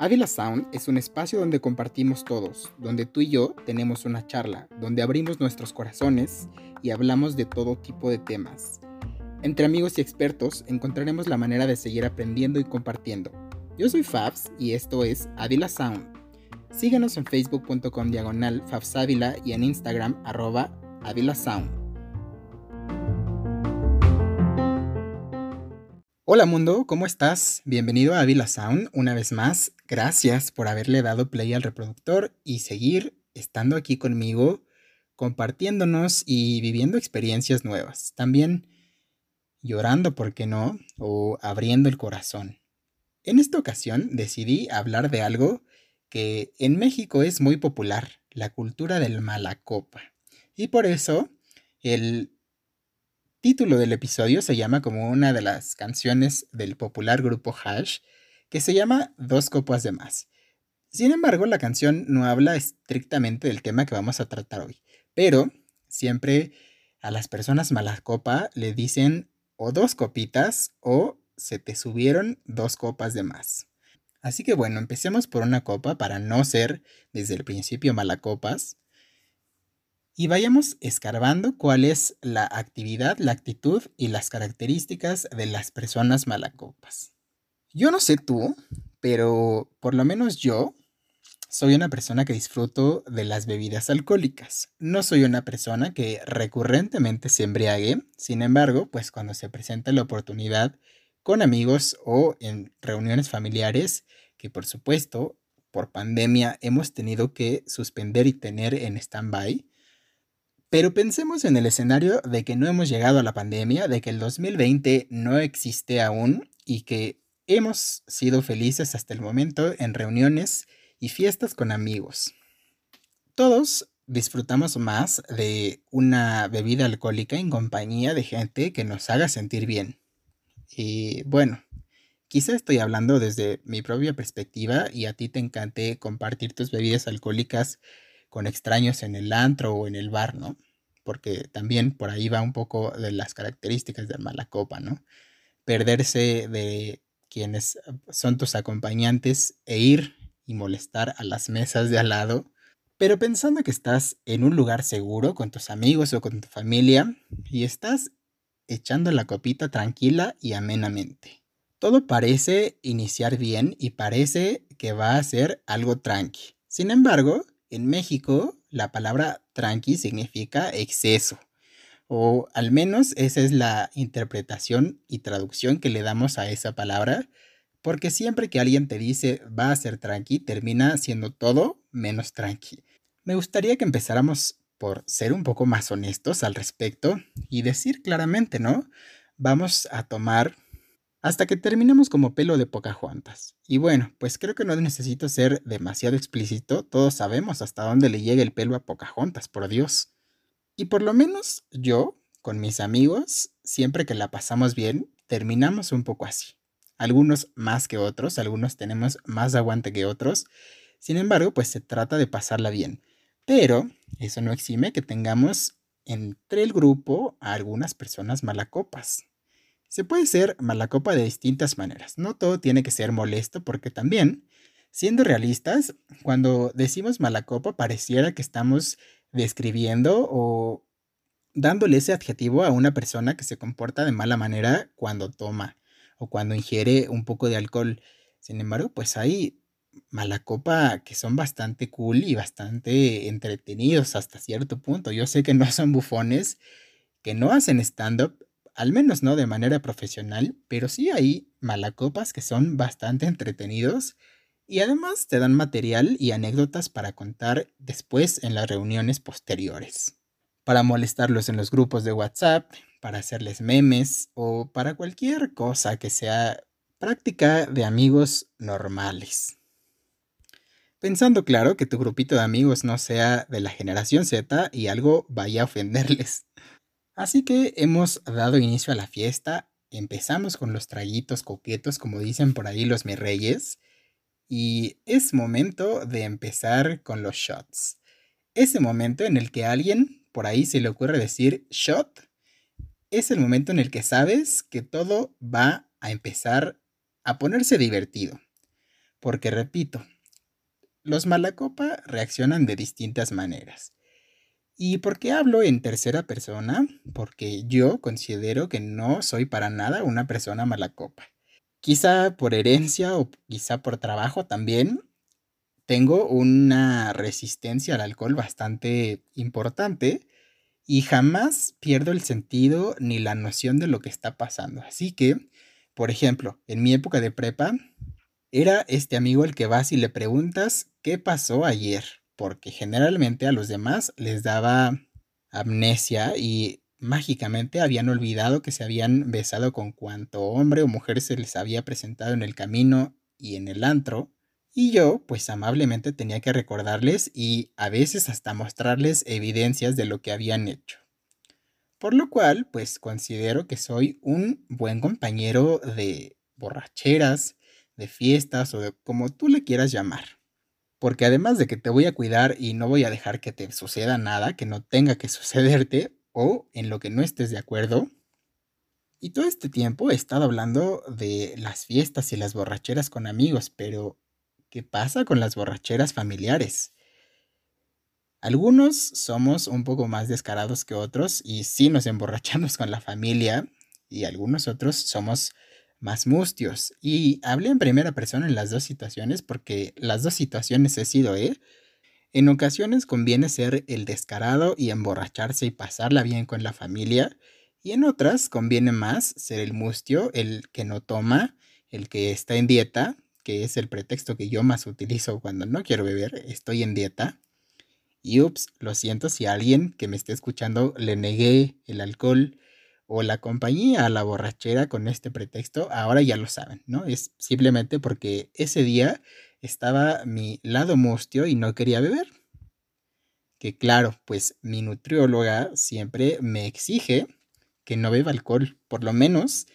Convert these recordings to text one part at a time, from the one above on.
Ávila Sound es un espacio donde compartimos todos, donde tú y yo tenemos una charla, donde abrimos nuestros corazones y hablamos de todo tipo de temas. Entre amigos y expertos encontraremos la manera de seguir aprendiendo y compartiendo. Yo soy Fabs y esto es Ávila Sound. Síguenos en facebook.com diagonal Fabsávila y en Instagram arroba Ávila Sound. Hola mundo, ¿cómo estás? Bienvenido a Avila Sound una vez más. Gracias por haberle dado play al reproductor y seguir estando aquí conmigo, compartiéndonos y viviendo experiencias nuevas. También llorando, ¿por qué no? O abriendo el corazón. En esta ocasión decidí hablar de algo que en México es muy popular, la cultura del malacopa. Y por eso el título del episodio se llama como una de las canciones del popular grupo Hash, que se llama Dos copas de más. Sin embargo, la canción no habla estrictamente del tema que vamos a tratar hoy, pero siempre a las personas mala copa le dicen o dos copitas o se te subieron dos copas de más. Así que bueno, empecemos por una copa para no ser desde el principio malacopas y vayamos escarbando cuál es la actividad, la actitud y las características de las personas malacopas. Yo no sé tú, pero por lo menos yo soy una persona que disfruto de las bebidas alcohólicas. No soy una persona que recurrentemente se embriague, sin embargo, pues cuando se presenta la oportunidad con amigos o en reuniones familiares, que por supuesto por pandemia hemos tenido que suspender y tener en stand-by, pero pensemos en el escenario de que no hemos llegado a la pandemia, de que el 2020 no existe aún y que hemos sido felices hasta el momento en reuniones y fiestas con amigos. Todos disfrutamos más de una bebida alcohólica en compañía de gente que nos haga sentir bien. Y bueno, quizá estoy hablando desde mi propia perspectiva y a ti te encante compartir tus bebidas alcohólicas con extraños en el antro o en el bar, ¿no? Porque también por ahí va un poco de las características de mala copa, ¿no? Perderse de quienes son tus acompañantes e ir y molestar a las mesas de al lado, pero pensando que estás en un lugar seguro con tus amigos o con tu familia y estás echando la copita tranquila y amenamente. Todo parece iniciar bien y parece que va a ser algo tranqui. Sin embargo, en México, la palabra tranqui significa exceso, o al menos esa es la interpretación y traducción que le damos a esa palabra, porque siempre que alguien te dice va a ser tranqui, termina siendo todo menos tranqui. Me gustaría que empezáramos por ser un poco más honestos al respecto y decir claramente, ¿no? Vamos a tomar hasta que terminemos como pelo de Pocahontas. Y bueno, pues creo que no necesito ser demasiado explícito, todos sabemos hasta dónde le llega el pelo a Pocahontas, por Dios. Y por lo menos yo, con mis amigos, siempre que la pasamos bien, terminamos un poco así. Algunos más que otros, algunos tenemos más aguante que otros. Sin embargo, pues se trata de pasarla bien. Pero eso no exime que tengamos entre el grupo a algunas personas malacopas. Se puede ser mala copa de distintas maneras. No todo tiene que ser molesto porque también, siendo realistas, cuando decimos mala copa pareciera que estamos describiendo o dándole ese adjetivo a una persona que se comporta de mala manera cuando toma o cuando ingiere un poco de alcohol. Sin embargo, pues hay mala copa que son bastante cool y bastante entretenidos hasta cierto punto. Yo sé que no son bufones, que no hacen stand-up, al menos no de manera profesional, pero sí hay malacopas que son bastante entretenidos y además te dan material y anécdotas para contar después en las reuniones posteriores. Para molestarlos en los grupos de WhatsApp, para hacerles memes o para cualquier cosa que sea práctica de amigos normales. Pensando claro que tu grupito de amigos no sea de la generación Z y algo vaya a ofenderles. Así que hemos dado inicio a la fiesta, empezamos con los traguitos coquetos, como dicen por ahí los mis reyes, y es momento de empezar con los shots. Ese momento en el que a alguien por ahí se le ocurre decir shot es el momento en el que sabes que todo va a empezar a ponerse divertido. Porque repito, los malacopa reaccionan de distintas maneras. ¿Y por qué hablo en tercera persona? Porque yo considero que no soy para nada una persona malacopa. Quizá por herencia o quizá por trabajo también, tengo una resistencia al alcohol bastante importante y jamás pierdo el sentido ni la noción de lo que está pasando. Así que, por ejemplo, en mi época de prepa, era este amigo el que vas y le preguntas qué pasó ayer, porque generalmente a los demás les daba amnesia y mágicamente habían olvidado que se habían besado con cuanto hombre o mujer se les había presentado en el camino y en el antro. Y yo, pues amablemente tenía que recordarles y a veces hasta mostrarles evidencias de lo que habían hecho. Por lo cual, pues considero que soy un buen compañero de borracheras, de fiestas o de como tú le quieras llamar. Porque además de que te voy a cuidar y no voy a dejar que te suceda nada que no tenga que sucederte, o en lo que no estés de acuerdo. Y todo este tiempo he estado hablando de las fiestas y las borracheras con amigos, pero ¿qué pasa con las borracheras familiares? Algunos somos un poco más descarados que otros y sí nos emborrachamos con la familia y algunos otros somos más mustios. Y hablé en primera persona en las dos situaciones porque las dos situaciones he sido, ¿eh? En ocasiones conviene ser el descarado y emborracharse y pasarla bien con la familia, y en otras conviene más ser el mustio, el que no toma, el que está en dieta, que es el pretexto que yo más utilizo cuando no quiero beber, estoy en dieta. Y ups, lo siento si alguien que me esté escuchando le negué el alcohol o la compañía a la borrachera con este pretexto, ahora ya lo saben, ¿no? Es simplemente porque ese día estaba mi lado mustio y no quería beber. Que claro, pues mi nutrióloga siempre me exige que no beba alcohol, por lo menos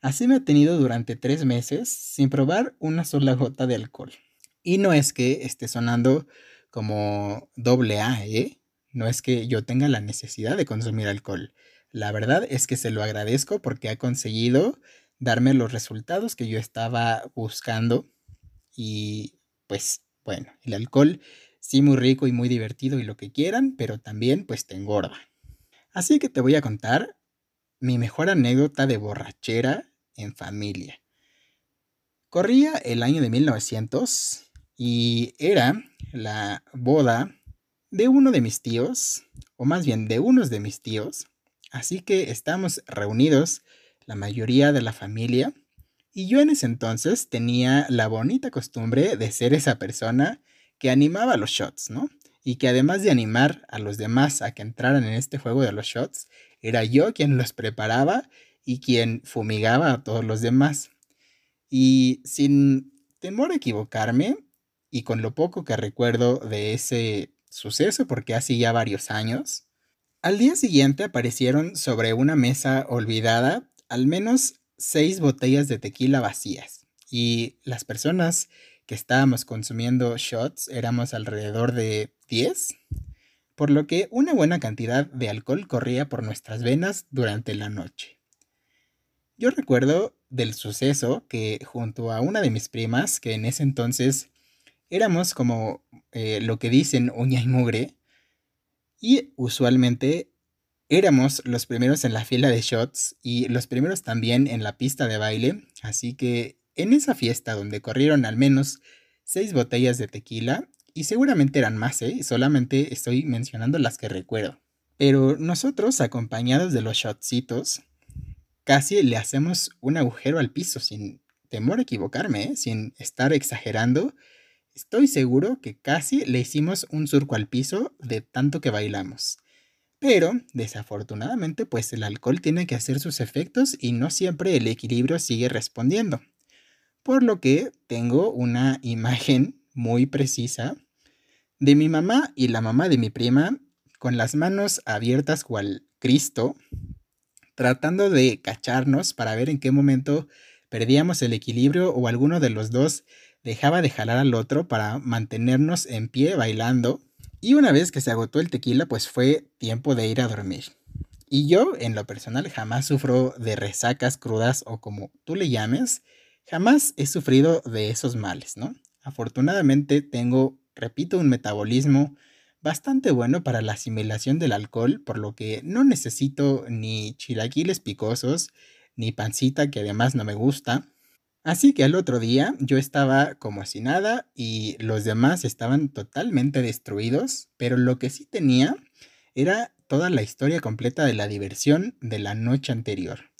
así me ha tenido durante tres meses sin probar una sola gota de alcohol. Y no es que esté sonando como doble A, ¿eh? No es que yo tenga la necesidad de consumir alcohol. La verdad es que se lo agradezco porque ha conseguido darme los resultados que yo estaba buscando y pues bueno, el alcohol sí muy rico y muy divertido y lo que quieran, pero también pues te engorda. Así que te voy a contar mi mejor anécdota de borrachera en familia. Corría el año de 1900 y era la boda de uno de mis tíos, o más bien de unos de mis tíos. Así que estamos reunidos la mayoría de la familia y yo en ese entonces tenía la bonita costumbre de ser esa persona que animaba los shots, ¿no? Y que además de animar a los demás a que entraran en este juego de los shots, era yo quien los preparaba y quien fumigaba a todos los demás. Y sin temor a equivocarme, y con lo poco que recuerdo de ese suceso, porque hace ya varios años, al día siguiente aparecieron sobre una mesa olvidada al menos seis botellas de tequila vacías y las personas que estábamos consumiendo shots éramos alrededor de 10, por lo que una buena cantidad de alcohol corría por nuestras venas durante la noche. Yo recuerdo del suceso que junto a una de mis primas, que en ese entonces éramos como eh, lo que dicen uña y mugre, y usualmente Éramos los primeros en la fila de shots y los primeros también en la pista de baile, así que en esa fiesta donde corrieron al menos seis botellas de tequila, y seguramente eran más, ¿eh? solamente estoy mencionando las que recuerdo. Pero nosotros, acompañados de los shotsitos, casi le hacemos un agujero al piso sin temor a equivocarme, ¿eh? sin estar exagerando. Estoy seguro que casi le hicimos un surco al piso de tanto que bailamos. Pero, desafortunadamente, pues el alcohol tiene que hacer sus efectos y no siempre el equilibrio sigue respondiendo. Por lo que tengo una imagen muy precisa de mi mamá y la mamá de mi prima con las manos abiertas cual Cristo, tratando de cacharnos para ver en qué momento perdíamos el equilibrio o alguno de los dos dejaba de jalar al otro para mantenernos en pie bailando y una vez que se agotó el tequila, pues fue tiempo de ir a dormir. Y yo, en lo personal, jamás sufro de resacas crudas o como tú le llames, jamás he sufrido de esos males, ¿no? Afortunadamente tengo, repito, un metabolismo bastante bueno para la asimilación del alcohol, por lo que no necesito ni chilaquiles picosos, ni pancita que además no me gusta. Así que al otro día yo estaba como si nada y los demás estaban totalmente destruidos, pero lo que sí tenía era toda la historia completa de la diversión de la noche anterior.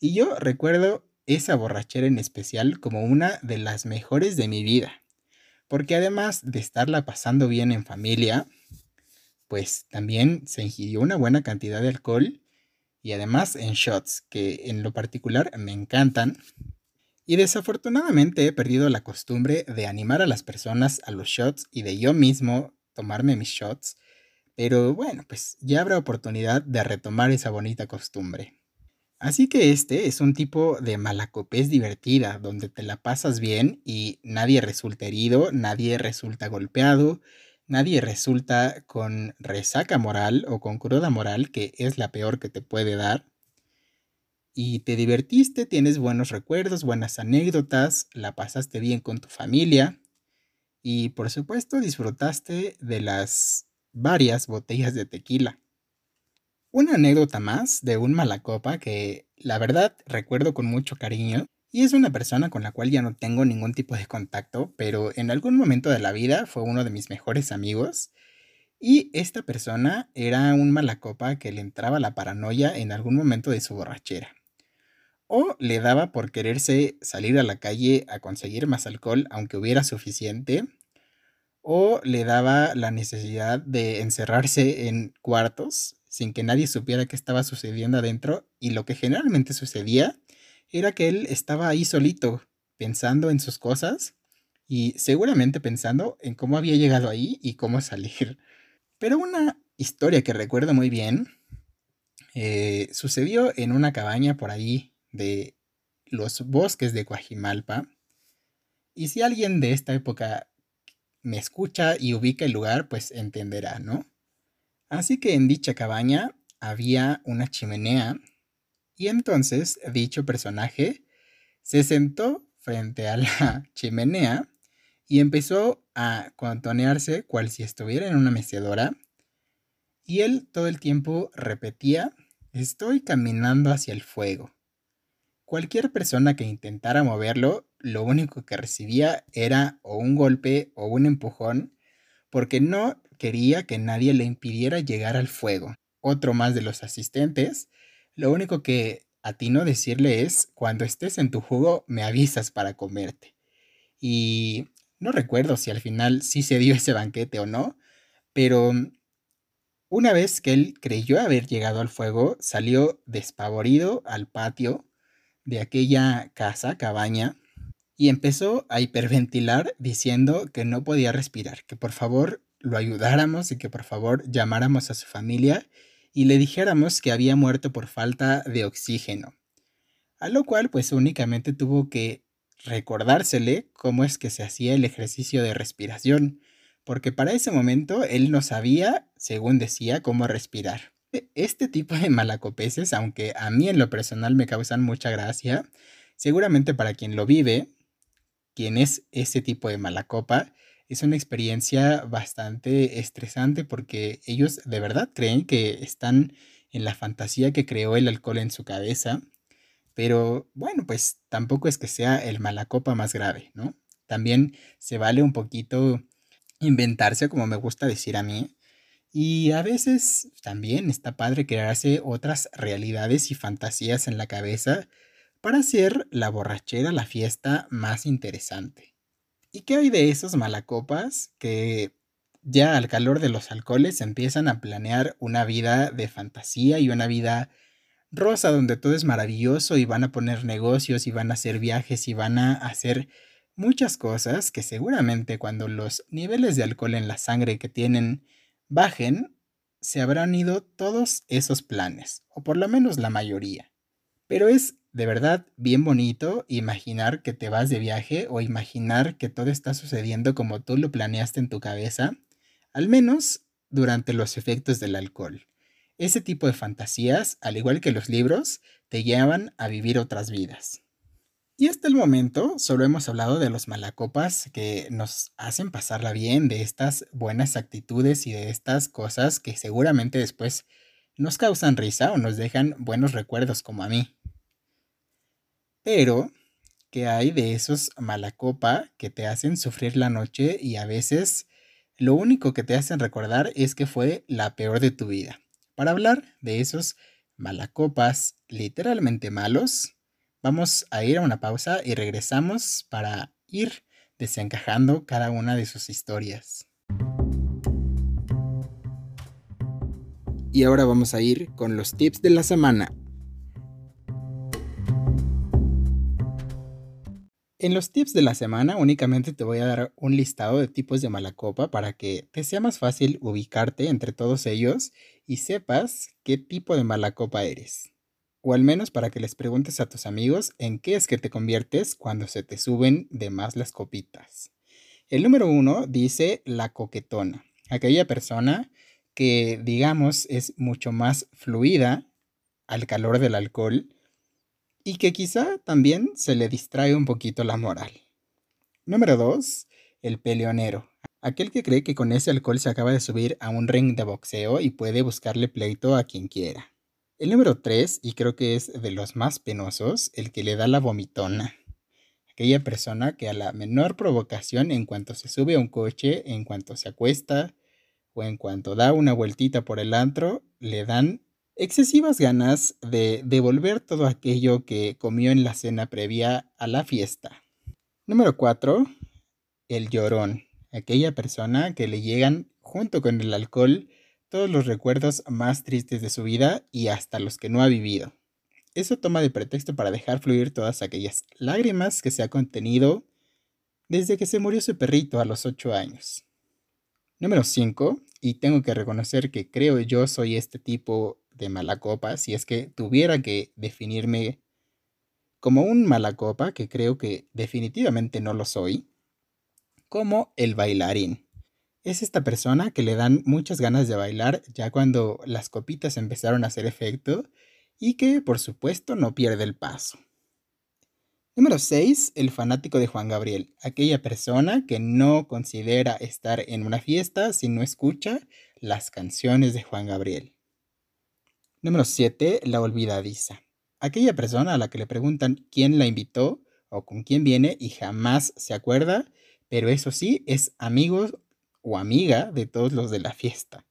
Y yo recuerdo esa borrachera en especial como una de las mejores de mi vida, porque además de estarla pasando bien en familia, pues también se ingirió una buena cantidad de alcohol y además en shots, que en lo particular me encantan. Y desafortunadamente he perdido la costumbre de animar a las personas a los shots y de yo mismo tomarme mis shots, pero bueno, pues ya habrá oportunidad de retomar esa bonita costumbre. Así que este es un tipo de malacopés divertida, donde te la pasas bien y nadie resulta herido, nadie resulta golpeado, nadie resulta con resaca moral o con cruda moral, que es la peor que te puede dar. Y te divertiste, tienes buenos recuerdos, buenas anécdotas, la pasaste bien con tu familia y por supuesto disfrutaste de las varias botellas de tequila. Una anécdota más de un malacopa que la verdad recuerdo con mucho cariño y es una persona con la cual ya no tengo ningún tipo de contacto, pero en algún momento de la vida fue uno de mis mejores amigos. Y esta persona era un malacopa que le entraba la paranoia en algún momento de su borrachera. O le daba por quererse salir a la calle a conseguir más alcohol, aunque hubiera suficiente. O le daba la necesidad de encerrarse en cuartos sin que nadie supiera qué estaba sucediendo adentro. Y lo que generalmente sucedía era que él estaba ahí solito, pensando en sus cosas y seguramente pensando en cómo había llegado ahí y cómo salir. Pero una historia que recuerdo muy bien eh, sucedió en una cabaña por ahí de los bosques de Coajimalpa. Y si alguien de esta época me escucha y ubica el lugar, pues entenderá, ¿no? Así que en dicha cabaña había una chimenea y entonces dicho personaje se sentó frente a la chimenea y empezó a contonearse cual si estuviera en una mecedora. Y él todo el tiempo repetía, estoy caminando hacia el fuego. Cualquier persona que intentara moverlo, lo único que recibía era o un golpe o un empujón, porque no quería que nadie le impidiera llegar al fuego. Otro más de los asistentes lo único que atino decirle es, cuando estés en tu jugo, me avisas para comerte. Y no recuerdo si al final sí se dio ese banquete o no, pero una vez que él creyó haber llegado al fuego, salió despavorido al patio de aquella casa, cabaña, y empezó a hiperventilar diciendo que no podía respirar, que por favor lo ayudáramos y que por favor llamáramos a su familia y le dijéramos que había muerto por falta de oxígeno. A lo cual pues únicamente tuvo que recordársele cómo es que se hacía el ejercicio de respiración, porque para ese momento él no sabía, según decía, cómo respirar. E, este tipo de malacopeses, aunque a mí en lo personal me causan mucha gracia, seguramente para quien lo vive, quien es ese tipo de malacopa, es una experiencia bastante estresante porque ellos de verdad creen que están en la fantasía que creó el alcohol en su cabeza. Pero bueno, pues tampoco es que sea el malacopa más grave, ¿no? También se vale un poquito inventarse, como me gusta decir a mí. Y a veces también está padre crearse otras realidades y fantasías en la cabeza para hacer la borrachera, la fiesta más interesante. ¿Y qué hay de esos malacopas que ya al calor de los alcoholes empiezan a planear una vida de fantasía y una vida rosa donde todo es maravilloso y van a poner negocios y van a hacer viajes y van a hacer muchas cosas que seguramente cuando los niveles de alcohol en la sangre que tienen bajen, se habrán ido todos esos planes, o por lo menos la mayoría. Pero es de verdad bien bonito imaginar que te vas de viaje o imaginar que todo está sucediendo como tú lo planeaste en tu cabeza, al menos durante los efectos del alcohol. Ese tipo de fantasías, al igual que los libros, te llevan a vivir otras vidas. Y hasta el momento solo hemos hablado de los malacopas que nos hacen pasarla bien, de estas buenas actitudes y de estas cosas que seguramente después nos causan risa o nos dejan buenos recuerdos como a mí. Pero, ¿qué hay de esos malacopa que te hacen sufrir la noche y a veces lo único que te hacen recordar es que fue la peor de tu vida? Para hablar de esos malacopas literalmente malos, Vamos a ir a una pausa y regresamos para ir desencajando cada una de sus historias. Y ahora vamos a ir con los tips de la semana. En los tips de la semana únicamente te voy a dar un listado de tipos de mala copa para que te sea más fácil ubicarte entre todos ellos y sepas qué tipo de mala copa eres o al menos para que les preguntes a tus amigos en qué es que te conviertes cuando se te suben de más las copitas. El número uno dice la coquetona, aquella persona que digamos es mucho más fluida al calor del alcohol y que quizá también se le distrae un poquito la moral. Número dos, el peleonero, aquel que cree que con ese alcohol se acaba de subir a un ring de boxeo y puede buscarle pleito a quien quiera. El número 3, y creo que es de los más penosos, el que le da la vomitona. Aquella persona que a la menor provocación, en cuanto se sube a un coche, en cuanto se acuesta o en cuanto da una vueltita por el antro, le dan excesivas ganas de devolver todo aquello que comió en la cena previa a la fiesta. Número 4. El llorón. Aquella persona que le llegan junto con el alcohol todos los recuerdos más tristes de su vida y hasta los que no ha vivido. Eso toma de pretexto para dejar fluir todas aquellas lágrimas que se ha contenido desde que se murió su perrito a los 8 años. Número 5, y tengo que reconocer que creo yo soy este tipo de mala copa, si es que tuviera que definirme como un mala copa, que creo que definitivamente no lo soy, como el bailarín es esta persona que le dan muchas ganas de bailar ya cuando las copitas empezaron a hacer efecto y que por supuesto no pierde el paso. Número 6. El fanático de Juan Gabriel. Aquella persona que no considera estar en una fiesta si no escucha las canciones de Juan Gabriel. Número 7. La olvidadiza. Aquella persona a la que le preguntan quién la invitó o con quién viene y jamás se acuerda, pero eso sí, es amigo o amiga de todos los de la fiesta.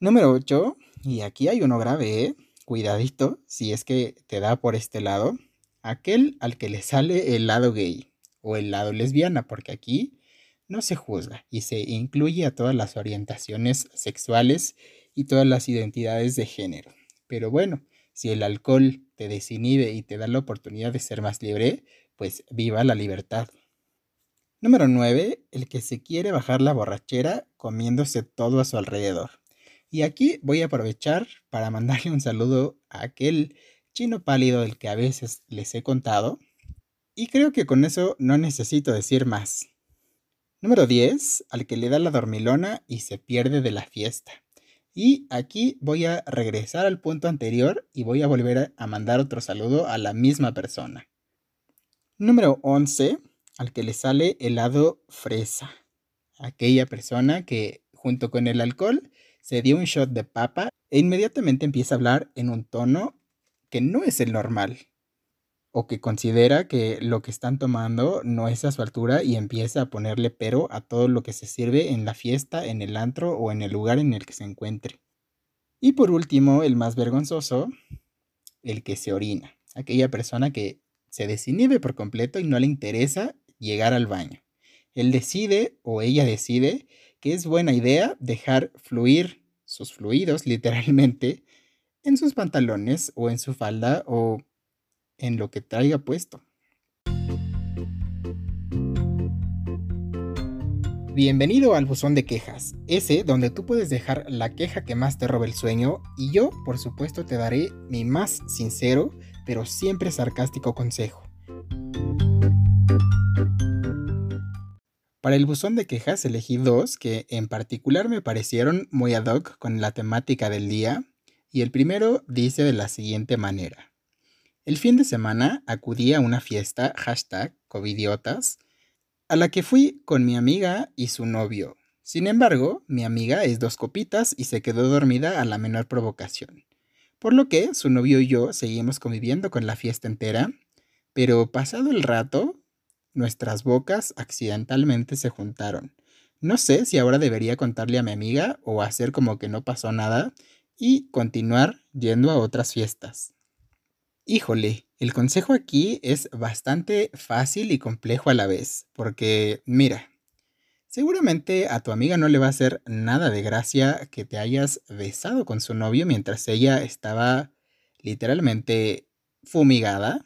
Número 8, y aquí hay uno grave, ¿eh? cuidadito, si es que te da por este lado, aquel al que le sale el lado gay o el lado lesbiana, porque aquí no se juzga y se incluye a todas las orientaciones sexuales y todas las identidades de género. Pero bueno, si el alcohol te desinhibe y te da la oportunidad de ser más libre, pues viva la libertad. Número 9. El que se quiere bajar la borrachera comiéndose todo a su alrededor. Y aquí voy a aprovechar para mandarle un saludo a aquel chino pálido del que a veces les he contado. Y creo que con eso no necesito decir más. Número 10. Al que le da la dormilona y se pierde de la fiesta. Y aquí voy a regresar al punto anterior y voy a volver a mandar otro saludo a la misma persona. Número 11 al que le sale helado fresa. Aquella persona que junto con el alcohol se dio un shot de papa e inmediatamente empieza a hablar en un tono que no es el normal o que considera que lo que están tomando no es a su altura y empieza a ponerle pero a todo lo que se sirve en la fiesta, en el antro o en el lugar en el que se encuentre. Y por último, el más vergonzoso, el que se orina. Aquella persona que se desinhibe por completo y no le interesa llegar al baño. Él decide o ella decide que es buena idea dejar fluir sus fluidos literalmente en sus pantalones o en su falda o en lo que traiga puesto. Bienvenido al buzón de quejas, ese donde tú puedes dejar la queja que más te roba el sueño y yo, por supuesto, te daré mi más sincero, pero siempre sarcástico consejo. Para el buzón de quejas elegí dos que en particular me parecieron muy ad hoc con la temática del día. Y el primero dice de la siguiente manera. El fin de semana acudí a una fiesta, hashtag covidiotas, a la que fui con mi amiga y su novio. Sin embargo, mi amiga es dos copitas y se quedó dormida a la menor provocación. Por lo que su novio y yo seguimos conviviendo con la fiesta entera, pero pasado el rato, nuestras bocas accidentalmente se juntaron. No sé si ahora debería contarle a mi amiga o hacer como que no pasó nada y continuar yendo a otras fiestas. Híjole, el consejo aquí es bastante fácil y complejo a la vez, porque mira, seguramente a tu amiga no le va a hacer nada de gracia que te hayas besado con su novio mientras ella estaba literalmente fumigada.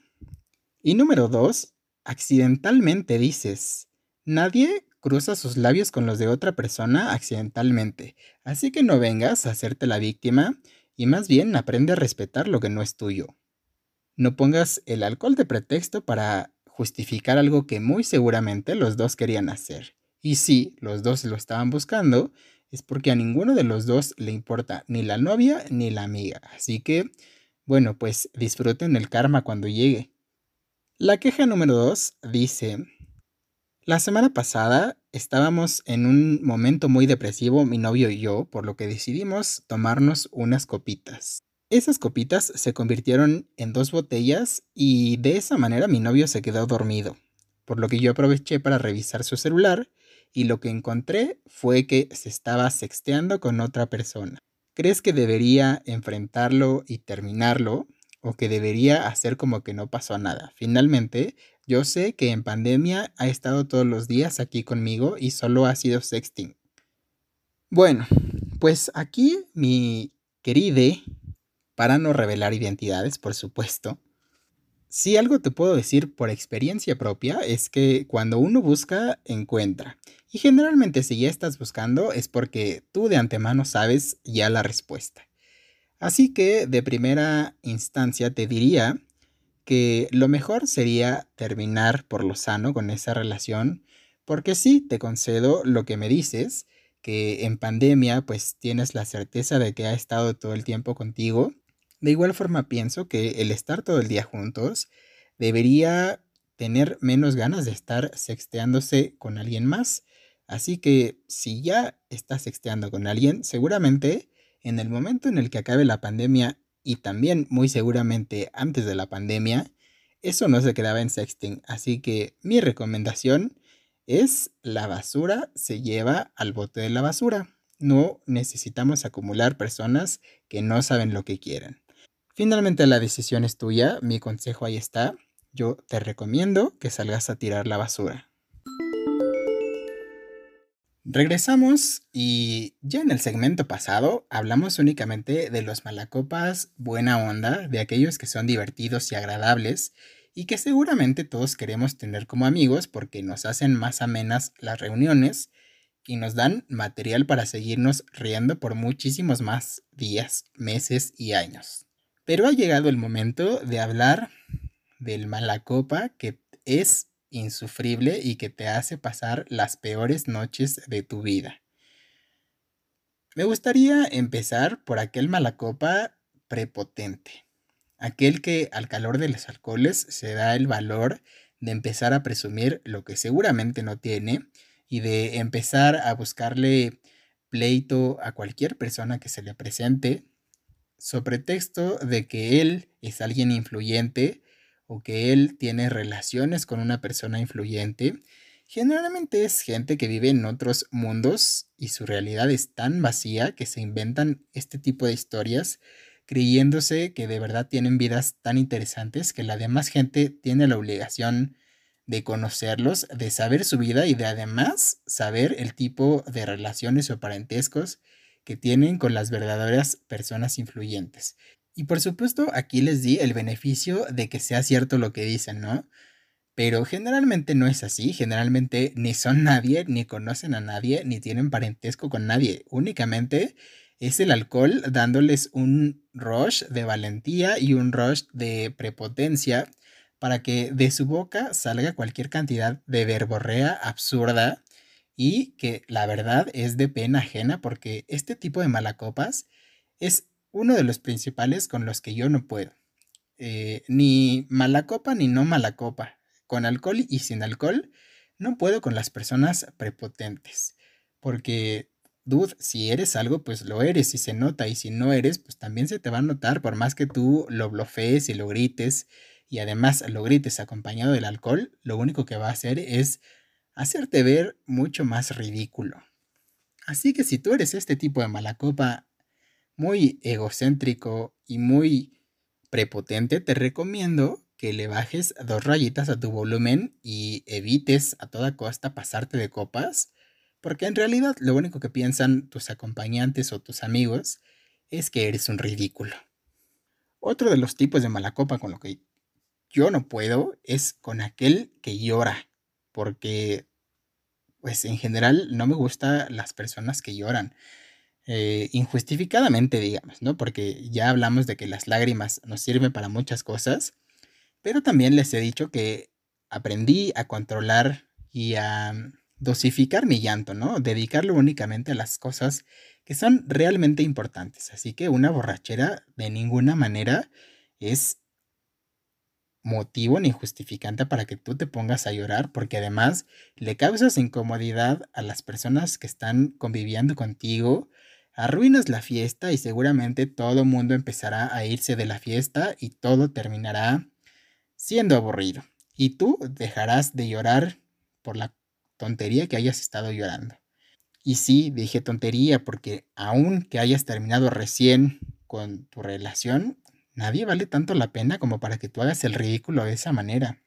Y número dos, accidentalmente dices, nadie cruza sus labios con los de otra persona accidentalmente, así que no vengas a hacerte la víctima y más bien aprende a respetar lo que no es tuyo. No pongas el alcohol de pretexto para justificar algo que muy seguramente los dos querían hacer. Y si los dos lo estaban buscando, es porque a ninguno de los dos le importa ni la novia ni la amiga. Así que, bueno, pues disfruten el karma cuando llegue. La queja número 2 dice, la semana pasada estábamos en un momento muy depresivo, mi novio y yo, por lo que decidimos tomarnos unas copitas. Esas copitas se convirtieron en dos botellas y de esa manera mi novio se quedó dormido, por lo que yo aproveché para revisar su celular y lo que encontré fue que se estaba sexteando con otra persona. ¿Crees que debería enfrentarlo y terminarlo? ¿O que debería hacer como que no pasó nada? Finalmente, yo sé que en pandemia ha estado todos los días aquí conmigo y solo ha sido sexting. Bueno, pues aquí mi queride, para no revelar identidades, por supuesto, si algo te puedo decir por experiencia propia es que cuando uno busca, encuentra. Y generalmente si ya estás buscando es porque tú de antemano sabes ya la respuesta. Así que de primera instancia te diría que lo mejor sería terminar por lo sano con esa relación, porque sí, te concedo lo que me dices, que en pandemia pues tienes la certeza de que ha estado todo el tiempo contigo. De igual forma pienso que el estar todo el día juntos debería tener menos ganas de estar sexteándose con alguien más. Así que si ya estás sexteando con alguien, seguramente en el momento en el que acabe la pandemia y también muy seguramente antes de la pandemia, eso no se quedaba en sexting. Así que mi recomendación es la basura se lleva al bote de la basura. No necesitamos acumular personas que no saben lo que quieren. Finalmente la decisión es tuya, mi consejo ahí está. Yo te recomiendo que salgas a tirar la basura. Regresamos y ya en el segmento pasado hablamos únicamente de los malacopas buena onda, de aquellos que son divertidos y agradables y que seguramente todos queremos tener como amigos porque nos hacen más amenas las reuniones y nos dan material para seguirnos riendo por muchísimos más días, meses y años. Pero ha llegado el momento de hablar del malacopa que es insufrible y que te hace pasar las peores noches de tu vida. Me gustaría empezar por aquel malacopa prepotente, aquel que al calor de los alcoholes se da el valor de empezar a presumir lo que seguramente no tiene y de empezar a buscarle pleito a cualquier persona que se le presente, sobre texto de que él es alguien influyente o que él tiene relaciones con una persona influyente, generalmente es gente que vive en otros mundos y su realidad es tan vacía que se inventan este tipo de historias creyéndose que de verdad tienen vidas tan interesantes que la demás gente tiene la obligación de conocerlos, de saber su vida y de además saber el tipo de relaciones o parentescos que tienen con las verdaderas personas influyentes. Y por supuesto, aquí les di el beneficio de que sea cierto lo que dicen, ¿no? Pero generalmente no es así, generalmente ni son nadie, ni conocen a nadie, ni tienen parentesco con nadie. Únicamente es el alcohol dándoles un rush de valentía y un rush de prepotencia para que de su boca salga cualquier cantidad de verborrea absurda y que la verdad es de pena ajena porque este tipo de malacopas es uno de los principales con los que yo no puedo. Eh, ni mala copa ni no mala copa. Con alcohol y sin alcohol, no puedo con las personas prepotentes. Porque, dude, si eres algo, pues lo eres y se nota. Y si no eres, pues también se te va a notar, por más que tú lo blofees y lo grites. Y además lo grites acompañado del alcohol, lo único que va a hacer es hacerte ver mucho más ridículo. Así que si tú eres este tipo de mala copa, muy egocéntrico y muy prepotente, te recomiendo que le bajes dos rayitas a tu volumen y evites a toda costa pasarte de copas, porque en realidad lo único que piensan tus acompañantes o tus amigos es que eres un ridículo. Otro de los tipos de mala copa con lo que yo no puedo es con aquel que llora, porque pues en general no me gustan las personas que lloran. Eh, injustificadamente, digamos, ¿no? Porque ya hablamos de que las lágrimas nos sirven para muchas cosas, pero también les he dicho que aprendí a controlar y a dosificar mi llanto, ¿no? Dedicarlo únicamente a las cosas que son realmente importantes. Así que una borrachera de ninguna manera es motivo ni justificante para que tú te pongas a llorar, porque además le causas incomodidad a las personas que están conviviendo contigo, arruinas la fiesta y seguramente todo mundo empezará a irse de la fiesta y todo terminará siendo aburrido. Y tú dejarás de llorar por la tontería que hayas estado llorando. Y sí, dije tontería porque aun que hayas terminado recién con tu relación, nadie vale tanto la pena como para que tú hagas el ridículo de esa manera.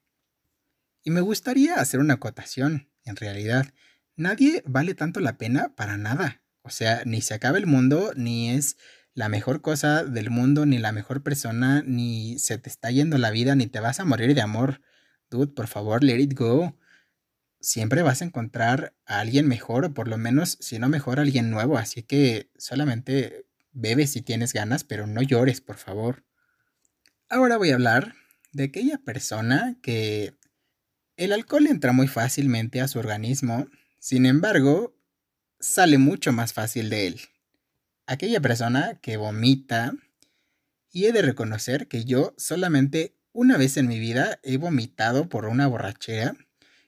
Y me gustaría hacer una acotación, en realidad. Nadie vale tanto la pena para nada. O sea, ni se acaba el mundo, ni es la mejor cosa del mundo, ni la mejor persona, ni se te está yendo la vida, ni te vas a morir de amor. Dude, por favor, let it go. Siempre vas a encontrar a alguien mejor, o por lo menos, si no mejor, alguien nuevo. Así que solamente bebe si tienes ganas, pero no llores, por favor. Ahora voy a hablar de aquella persona que el alcohol entra muy fácilmente a su organismo, sin embargo, sale mucho más fácil de él. Aquella persona que vomita, y he de reconocer que yo solamente una vez en mi vida he vomitado por una borrachera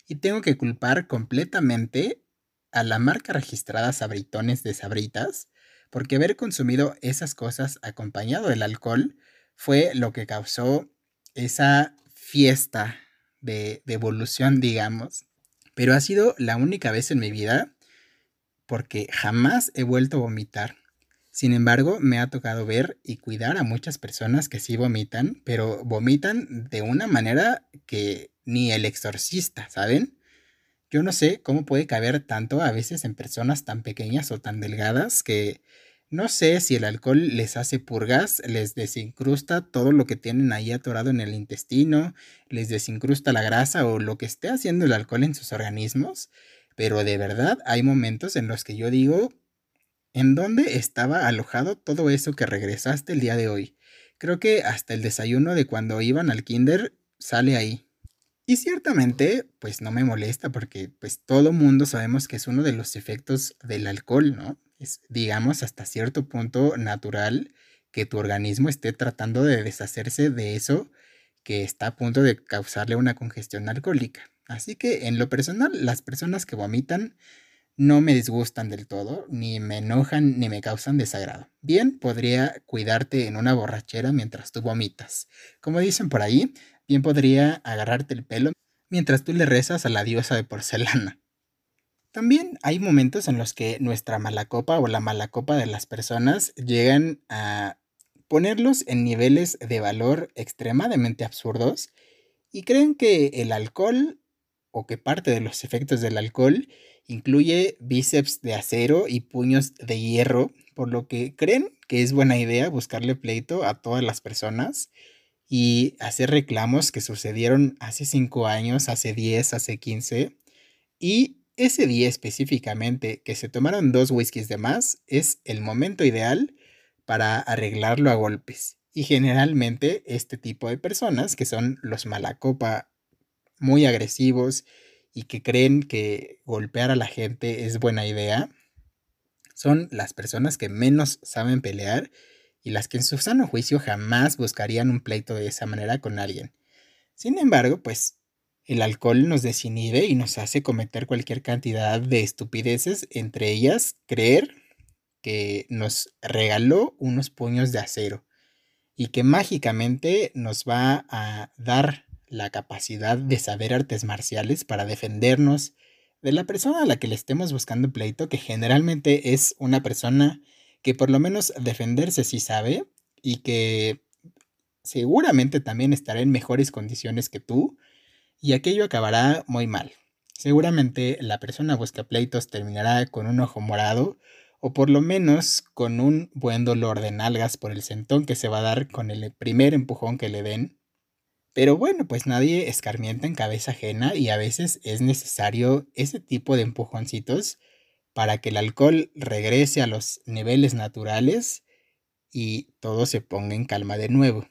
y tengo que culpar completamente a la marca registrada Sabritones de Sabritas, porque haber consumido esas cosas acompañado del alcohol fue lo que causó esa fiesta de, de evolución, digamos. Pero ha sido la única vez en mi vida porque jamás he vuelto a vomitar. Sin embargo, me ha tocado ver y cuidar a muchas personas que sí vomitan, pero vomitan de una manera que ni el exorcista, ¿saben? Yo no sé cómo puede caber tanto a veces en personas tan pequeñas o tan delgadas que no sé si el alcohol les hace purgas, les desincrusta todo lo que tienen ahí atorado en el intestino, les desincrusta la grasa o lo que esté haciendo el alcohol en sus organismos, pero de verdad hay momentos en los que yo digo, ¿en dónde estaba alojado todo eso que regresaste el día de hoy? Creo que hasta el desayuno de cuando iban al kinder sale ahí. Y ciertamente, pues no me molesta porque pues todo mundo sabemos que es uno de los efectos del alcohol, ¿no? Es, digamos, hasta cierto punto natural que tu organismo esté tratando de deshacerse de eso que está a punto de causarle una congestión alcohólica. Así que en lo personal, las personas que vomitan no me disgustan del todo, ni me enojan, ni me causan desagrado. Bien, podría cuidarte en una borrachera mientras tú vomitas. Como dicen por ahí, bien podría agarrarte el pelo mientras tú le rezas a la diosa de porcelana. También hay momentos en los que nuestra mala copa o la mala copa de las personas llegan a ponerlos en niveles de valor extremadamente absurdos y creen que el alcohol o que parte de los efectos del alcohol incluye bíceps de acero y puños de hierro, por lo que creen que es buena idea buscarle pleito a todas las personas y hacer reclamos que sucedieron hace 5 años, hace 10, hace 15. Y ese día específicamente que se tomaron dos whiskies de más es el momento ideal para arreglarlo a golpes. Y generalmente este tipo de personas, que son los malacopa muy agresivos y que creen que golpear a la gente es buena idea, son las personas que menos saben pelear y las que en su sano juicio jamás buscarían un pleito de esa manera con alguien. Sin embargo, pues el alcohol nos desinhibe y nos hace cometer cualquier cantidad de estupideces, entre ellas creer que nos regaló unos puños de acero y que mágicamente nos va a dar la capacidad de saber artes marciales para defendernos de la persona a la que le estemos buscando pleito, que generalmente es una persona que por lo menos defenderse sí sabe y que seguramente también estará en mejores condiciones que tú y aquello acabará muy mal. Seguramente la persona busca pleitos terminará con un ojo morado o por lo menos con un buen dolor de nalgas por el sentón que se va a dar con el primer empujón que le den. Pero bueno, pues nadie escarmienta en cabeza ajena y a veces es necesario ese tipo de empujoncitos para que el alcohol regrese a los niveles naturales y todo se ponga en calma de nuevo.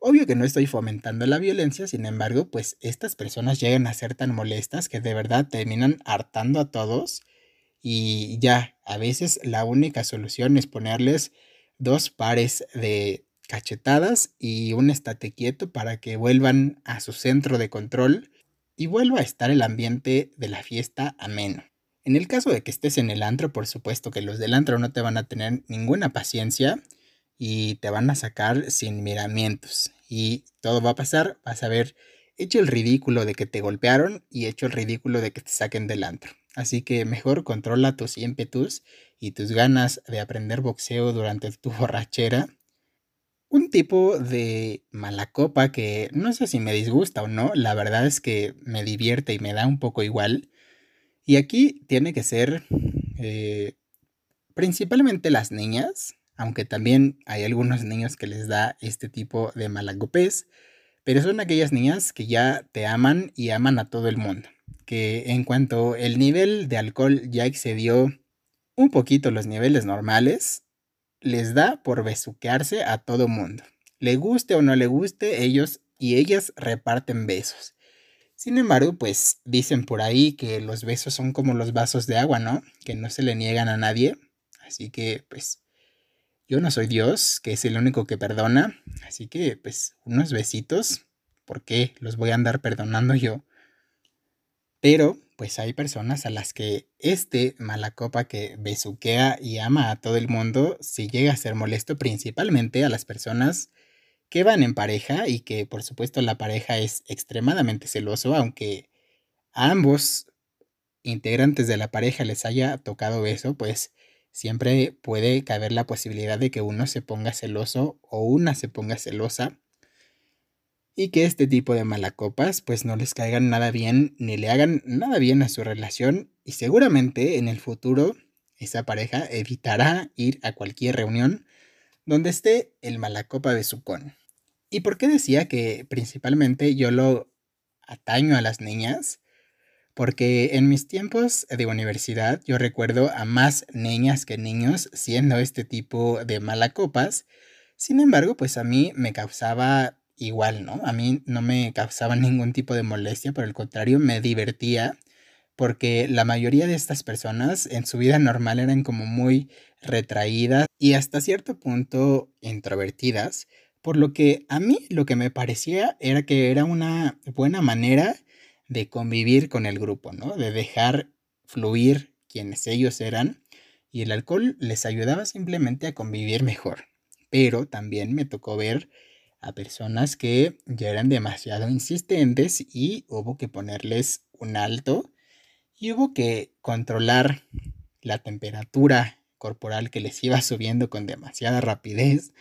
Obvio que no estoy fomentando la violencia, sin embargo, pues estas personas llegan a ser tan molestas que de verdad terminan hartando a todos y ya, a veces la única solución es ponerles dos pares de cachetadas y un estate quieto para que vuelvan a su centro de control y vuelva a estar el ambiente de la fiesta ameno. En el caso de que estés en el antro, por supuesto que los del antro no te van a tener ninguna paciencia y te van a sacar sin miramientos. Y todo va a pasar, vas a ver hecho el ridículo de que te golpearon y hecho el ridículo de que te saquen del antro. Así que mejor controla tus ímpetus y tus ganas de aprender boxeo durante tu borrachera. Un tipo de mala copa que no sé si me disgusta o no, la verdad es que me divierte y me da un poco igual. Y aquí tiene que ser eh, principalmente las niñas, aunque también hay algunos niños que les da este tipo de malacopés, pero son aquellas niñas que ya te aman y aman a todo el mundo que en cuanto el nivel de alcohol ya excedió un poquito los niveles normales, les da por besuquearse a todo mundo. Le guste o no le guste, ellos y ellas reparten besos. Sin embargo, pues dicen por ahí que los besos son como los vasos de agua, ¿no? Que no se le niegan a nadie. Así que, pues, yo no soy Dios, que es el único que perdona. Así que, pues, unos besitos, ¿por qué los voy a andar perdonando yo? Pero pues hay personas a las que este mala copa que besuquea y ama a todo el mundo si llega a ser molesto principalmente a las personas que van en pareja y que por supuesto la pareja es extremadamente celoso aunque a ambos integrantes de la pareja les haya tocado beso pues siempre puede caber la posibilidad de que uno se ponga celoso o una se ponga celosa y que este tipo de malacopas pues no les caigan nada bien ni le hagan nada bien a su relación y seguramente en el futuro esa pareja evitará ir a cualquier reunión donde esté el malacopa de con. ¿Y por qué decía que principalmente yo lo ataño a las niñas? Porque en mis tiempos de universidad yo recuerdo a más niñas que niños siendo este tipo de malacopas. Sin embargo, pues a mí me causaba igual, ¿no? A mí no me causaba ningún tipo de molestia, por el contrario, me divertía porque la mayoría de estas personas en su vida normal eran como muy retraídas y hasta cierto punto introvertidas, por lo que a mí lo que me parecía era que era una buena manera de convivir con el grupo, ¿no? De dejar fluir quienes ellos eran y el alcohol les ayudaba simplemente a convivir mejor. Pero también me tocó ver a personas que ya eran demasiado insistentes y hubo que ponerles un alto y hubo que controlar la temperatura corporal que les iba subiendo con demasiada rapidez.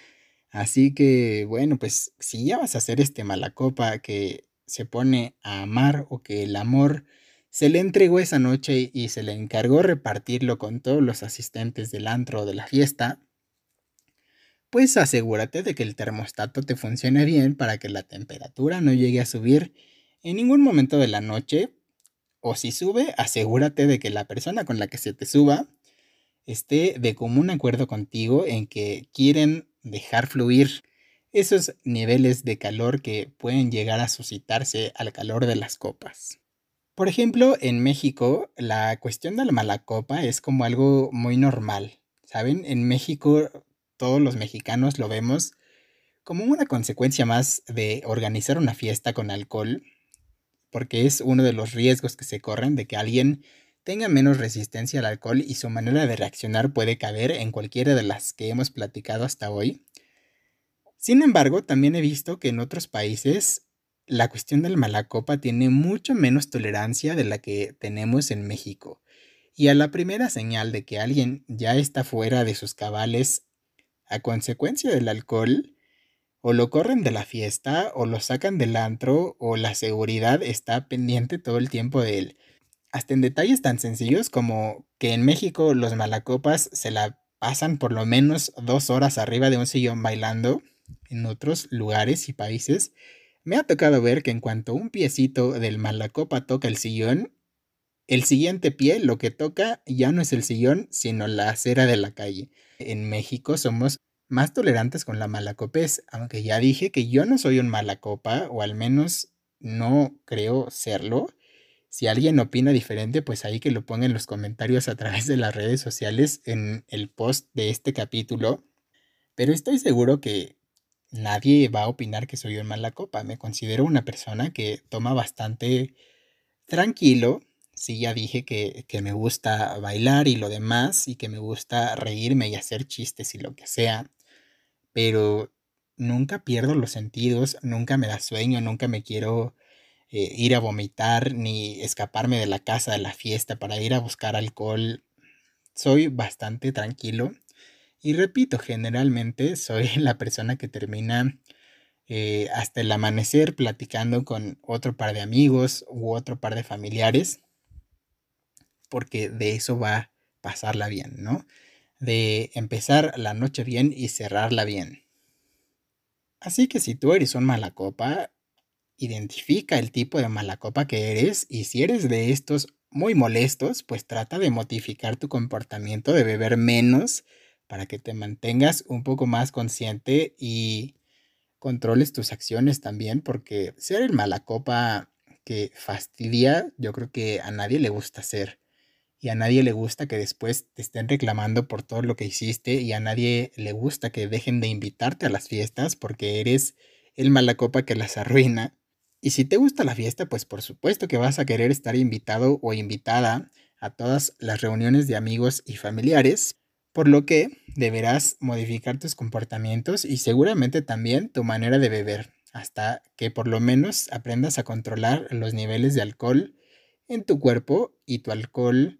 Así que, bueno, pues si ya vas a hacer este mala copa que se pone a amar o que el amor se le entregó esa noche y se le encargó repartirlo con todos los asistentes del antro o de la fiesta, pues asegúrate de que el termostato te funcione bien para que la temperatura no llegue a subir en ningún momento de la noche. O si sube, asegúrate de que la persona con la que se te suba esté de común acuerdo contigo en que quieren dejar fluir esos niveles de calor que pueden llegar a suscitarse al calor de las copas. Por ejemplo, en México, la cuestión de la mala copa es como algo muy normal. ¿Saben? En México todos los mexicanos lo vemos como una consecuencia más de organizar una fiesta con alcohol, porque es uno de los riesgos que se corren de que alguien tenga menos resistencia al alcohol y su manera de reaccionar puede caber en cualquiera de las que hemos platicado hasta hoy. Sin embargo, también he visto que en otros países la cuestión del mala copa tiene mucho menos tolerancia de la que tenemos en México. Y a la primera señal de que alguien ya está fuera de sus cabales a consecuencia del alcohol, o lo corren de la fiesta, o lo sacan del antro, o la seguridad está pendiente todo el tiempo de él. Hasta en detalles tan sencillos como que en México los malacopas se la pasan por lo menos dos horas arriba de un sillón bailando. En otros lugares y países me ha tocado ver que en cuanto un piecito del malacopa toca el sillón, el siguiente pie lo que toca ya no es el sillón, sino la acera de la calle. En México somos más tolerantes con la malacopez, aunque ya dije que yo no soy un malacopa, o al menos no creo serlo. Si alguien opina diferente, pues ahí que lo ponga en los comentarios a través de las redes sociales en el post de este capítulo. Pero estoy seguro que nadie va a opinar que soy un malacopa. Me considero una persona que toma bastante tranquilo. Sí, ya dije que, que me gusta bailar y lo demás, y que me gusta reírme y hacer chistes y lo que sea pero nunca pierdo los sentidos, nunca me da sueño, nunca me quiero eh, ir a vomitar ni escaparme de la casa, de la fiesta para ir a buscar alcohol. Soy bastante tranquilo y repito, generalmente soy la persona que termina eh, hasta el amanecer platicando con otro par de amigos u otro par de familiares, porque de eso va a pasarla bien, ¿no? de empezar la noche bien y cerrarla bien. Así que si tú eres un mala copa, identifica el tipo de mala copa que eres y si eres de estos muy molestos, pues trata de modificar tu comportamiento, de beber menos para que te mantengas un poco más consciente y controles tus acciones también, porque ser el mala copa que fastidia, yo creo que a nadie le gusta ser y a nadie le gusta que después te estén reclamando por todo lo que hiciste y a nadie le gusta que dejen de invitarte a las fiestas porque eres el mala copa que las arruina. Y si te gusta la fiesta, pues por supuesto que vas a querer estar invitado o invitada a todas las reuniones de amigos y familiares, por lo que deberás modificar tus comportamientos y seguramente también tu manera de beber, hasta que por lo menos aprendas a controlar los niveles de alcohol en tu cuerpo y tu alcohol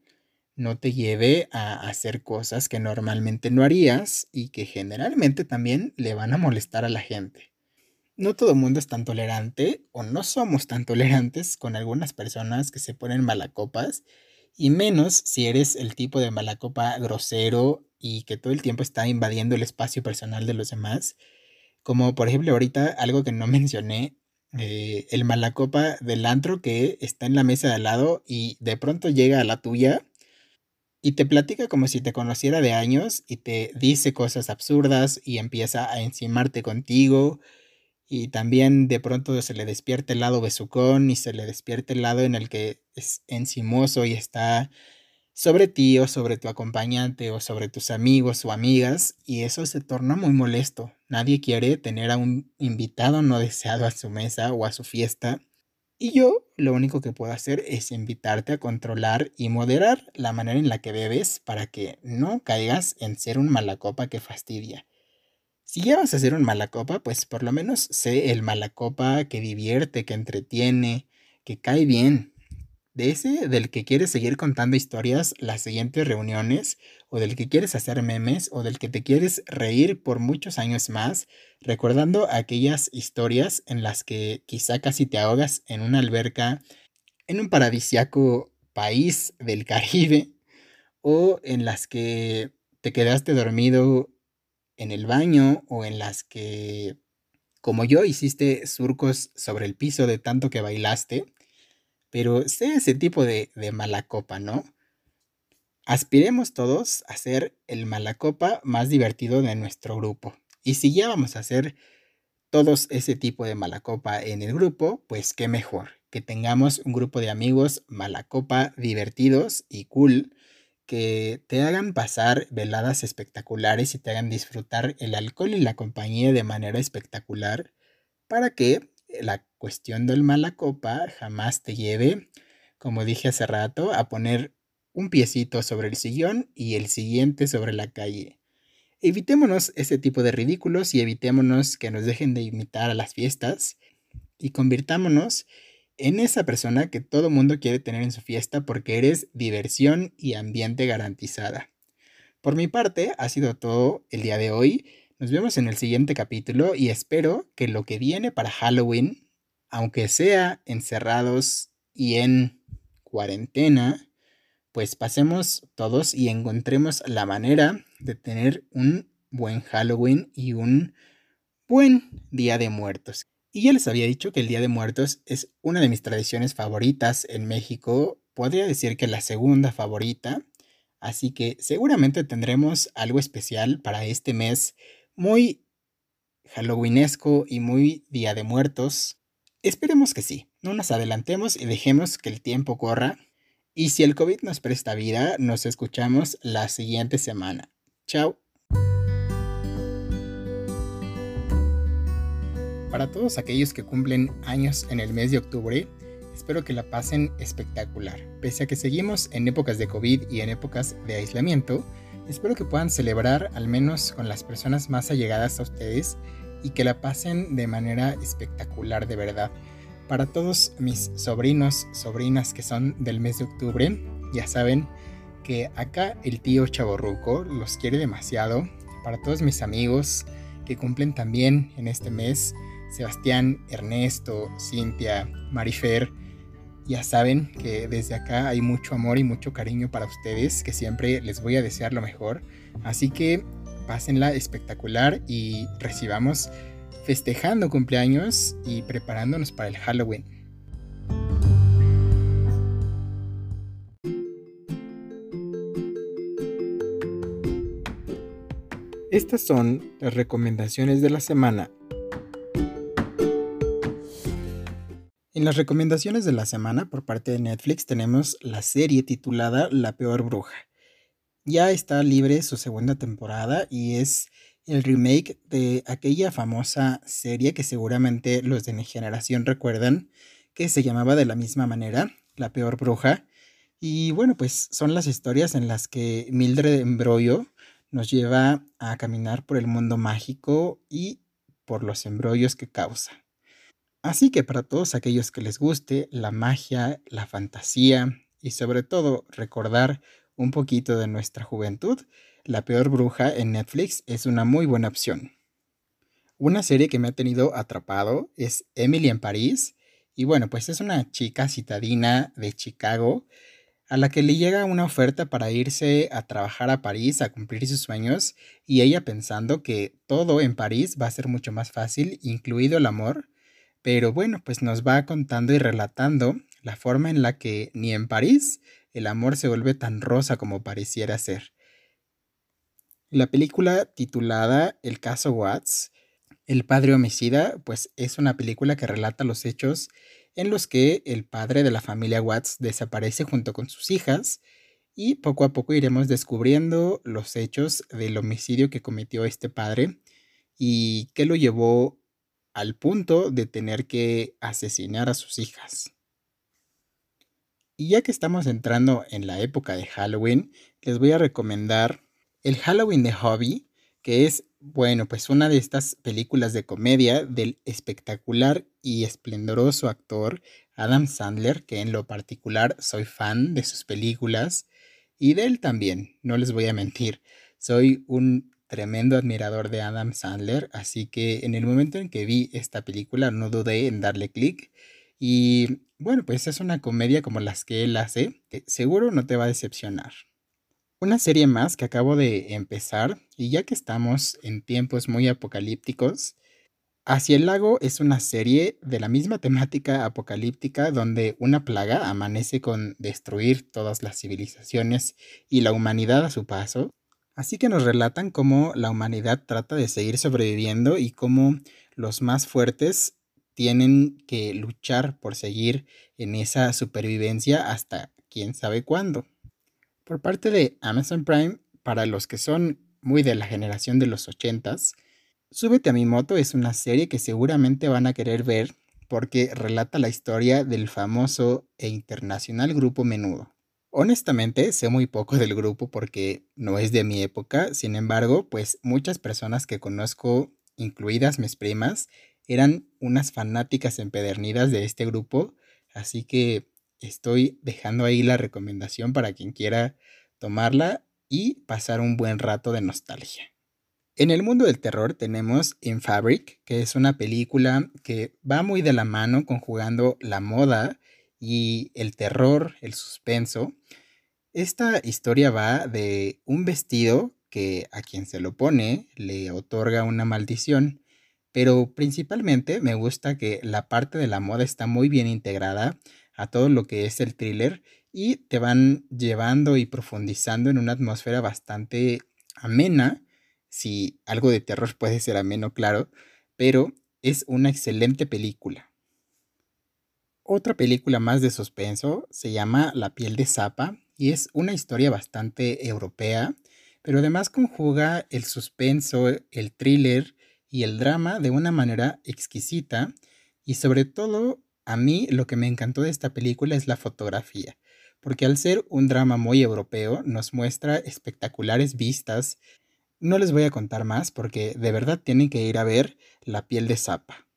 no te lleve a hacer cosas que normalmente no harías y que generalmente también le van a molestar a la gente. No todo el mundo es tan tolerante o no somos tan tolerantes con algunas personas que se ponen malacopas y menos si eres el tipo de malacopa grosero y que todo el tiempo está invadiendo el espacio personal de los demás. Como por ejemplo ahorita algo que no mencioné, eh, el malacopa del antro que está en la mesa de al lado y de pronto llega a la tuya y te platica como si te conociera de años y te dice cosas absurdas y empieza a encimarte contigo y también de pronto se le despierta el lado besucón y se le despierta el lado en el que es encimoso y está sobre ti o sobre tu acompañante o sobre tus amigos o amigas y eso se torna muy molesto. Nadie quiere tener a un invitado no deseado a su mesa o a su fiesta y yo lo único que puedo hacer es invitarte a controlar y moderar la manera en la que bebes para que no caigas en ser un malacopa que fastidia. Si ya vas a ser un malacopa, pues por lo menos sé el malacopa que divierte, que entretiene, que cae bien, de ese del que quieres seguir contando historias las siguientes reuniones, o del que quieres hacer memes, o del que te quieres reír por muchos años más, recordando aquellas historias en las que quizá casi te ahogas en una alberca en un paradisiaco país del Caribe, o en las que te quedaste dormido en el baño, o en las que, como yo, hiciste surcos sobre el piso de tanto que bailaste pero sé ese tipo de, de mala copa, ¿no? Aspiremos todos a ser el malacopa más divertido de nuestro grupo. Y si ya vamos a hacer todos ese tipo de malacopa en el grupo, pues qué mejor que tengamos un grupo de amigos malacopa divertidos y cool que te hagan pasar veladas espectaculares y te hagan disfrutar el alcohol y la compañía de manera espectacular para que la cuestión del mala copa jamás te lleve, como dije hace rato, a poner un piecito sobre el sillón y el siguiente sobre la calle. Evitémonos ese tipo de ridículos y evitémonos que nos dejen de imitar a las fiestas y convirtámonos en esa persona que todo mundo quiere tener en su fiesta porque eres diversión y ambiente garantizada. Por mi parte, ha sido todo el día de hoy. Nos vemos en el siguiente capítulo y espero que lo que viene para Halloween, aunque sea encerrados y en cuarentena, pues pasemos todos y encontremos la manera de tener un buen Halloween y un buen Día de Muertos. Y ya les había dicho que el Día de Muertos es una de mis tradiciones favoritas en México, podría decir que la segunda favorita, así que seguramente tendremos algo especial para este mes muy halloweenesco y muy Día de Muertos. Esperemos que sí, no nos adelantemos y dejemos que el tiempo corra y si el COVID nos presta vida, nos escuchamos la siguiente semana. Chao. Para todos aquellos que cumplen años en el mes de octubre, espero que la pasen espectacular. Pese a que seguimos en épocas de COVID y en épocas de aislamiento, espero que puedan celebrar al menos con las personas más allegadas a ustedes y que la pasen de manera espectacular de verdad. Para todos mis sobrinos, sobrinas que son del mes de octubre, ya saben que acá el tío Chaborruco los quiere demasiado. Para todos mis amigos que cumplen también en este mes, Sebastián, Ernesto, Cintia, Marifer, ya saben que desde acá hay mucho amor y mucho cariño para ustedes, que siempre les voy a desear lo mejor. Así que pásenla espectacular y recibamos festejando cumpleaños y preparándonos para el Halloween. Estas son las recomendaciones de la semana. En las recomendaciones de la semana por parte de Netflix tenemos la serie titulada La peor bruja. Ya está libre su segunda temporada y es el remake de aquella famosa serie que seguramente los de mi generación recuerdan, que se llamaba de la misma manera, La peor bruja. Y bueno, pues son las historias en las que Mildred Embrollo nos lleva a caminar por el mundo mágico y por los embrollos que causa. Así que para todos aquellos que les guste la magia, la fantasía y sobre todo recordar un poquito de nuestra juventud, la peor bruja en Netflix es una muy buena opción. Una serie que me ha tenido atrapado es Emily en París. Y bueno, pues es una chica citadina de Chicago a la que le llega una oferta para irse a trabajar a París, a cumplir sus sueños, y ella pensando que todo en París va a ser mucho más fácil, incluido el amor. Pero bueno, pues nos va contando y relatando la forma en la que ni en París el amor se vuelve tan rosa como pareciera ser. La película titulada El caso Watts, El padre homicida, pues es una película que relata los hechos en los que el padre de la familia Watts desaparece junto con sus hijas y poco a poco iremos descubriendo los hechos del homicidio que cometió este padre y que lo llevó al punto de tener que asesinar a sus hijas. Y ya que estamos entrando en la época de Halloween, les voy a recomendar el Halloween de Hobby, que es, bueno, pues una de estas películas de comedia del espectacular y esplendoroso actor Adam Sandler, que en lo particular soy fan de sus películas y de él también, no les voy a mentir. Soy un tremendo admirador de Adam Sandler, así que en el momento en que vi esta película no dudé en darle clic y bueno, pues es una comedia como las que él hace, que seguro no te va a decepcionar. Una serie más que acabo de empezar y ya que estamos en tiempos muy apocalípticos, Hacia el lago es una serie de la misma temática apocalíptica donde una plaga amanece con destruir todas las civilizaciones y la humanidad a su paso. Así que nos relatan cómo la humanidad trata de seguir sobreviviendo y cómo los más fuertes tienen que luchar por seguir en esa supervivencia hasta quién sabe cuándo. Por parte de Amazon Prime, para los que son muy de la generación de los 80s, Súbete a mi moto es una serie que seguramente van a querer ver porque relata la historia del famoso e internacional grupo Menudo. Honestamente, sé muy poco del grupo porque no es de mi época, sin embargo, pues muchas personas que conozco, incluidas mis primas, eran unas fanáticas empedernidas de este grupo, así que estoy dejando ahí la recomendación para quien quiera tomarla y pasar un buen rato de nostalgia. En el mundo del terror tenemos In Fabric, que es una película que va muy de la mano conjugando la moda y el terror, el suspenso. Esta historia va de un vestido que a quien se lo pone le otorga una maldición, pero principalmente me gusta que la parte de la moda está muy bien integrada a todo lo que es el thriller y te van llevando y profundizando en una atmósfera bastante amena si algo de terror puede ser ameno, claro, pero es una excelente película. Otra película más de suspenso se llama La piel de Zapa y es una historia bastante europea, pero además conjuga el suspenso, el thriller y el drama de una manera exquisita y sobre todo a mí lo que me encantó de esta película es la fotografía, porque al ser un drama muy europeo nos muestra espectaculares vistas no les voy a contar más porque de verdad tienen que ir a ver La piel de Zapa.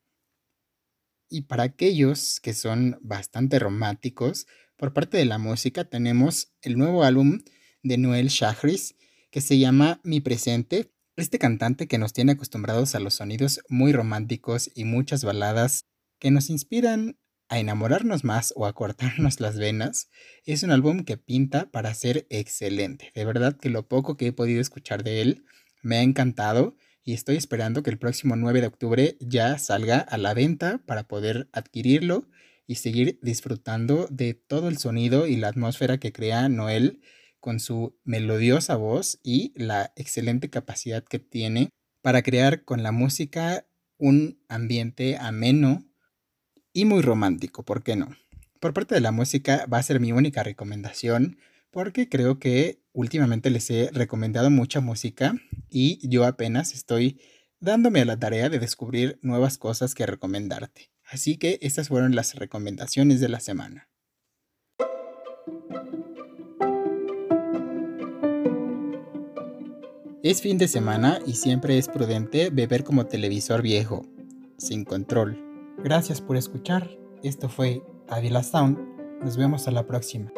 Y para aquellos que son bastante románticos, por parte de la música tenemos el nuevo álbum de Noel Shahris que se llama Mi Presente. Este cantante que nos tiene acostumbrados a los sonidos muy románticos y muchas baladas que nos inspiran a enamorarnos más o a cortarnos las venas, es un álbum que pinta para ser excelente. De verdad que lo poco que he podido escuchar de él me ha encantado y estoy esperando que el próximo 9 de octubre ya salga a la venta para poder adquirirlo y seguir disfrutando de todo el sonido y la atmósfera que crea Noel con su melodiosa voz y la excelente capacidad que tiene para crear con la música un ambiente ameno y muy romántico, ¿por qué no? Por parte de la música va a ser mi única recomendación porque creo que últimamente les he recomendado mucha música y yo apenas estoy dándome a la tarea de descubrir nuevas cosas que recomendarte. Así que estas fueron las recomendaciones de la semana. Es fin de semana y siempre es prudente beber como televisor viejo, sin control. Gracias por escuchar. Esto fue Avila Sound. Nos vemos a la próxima.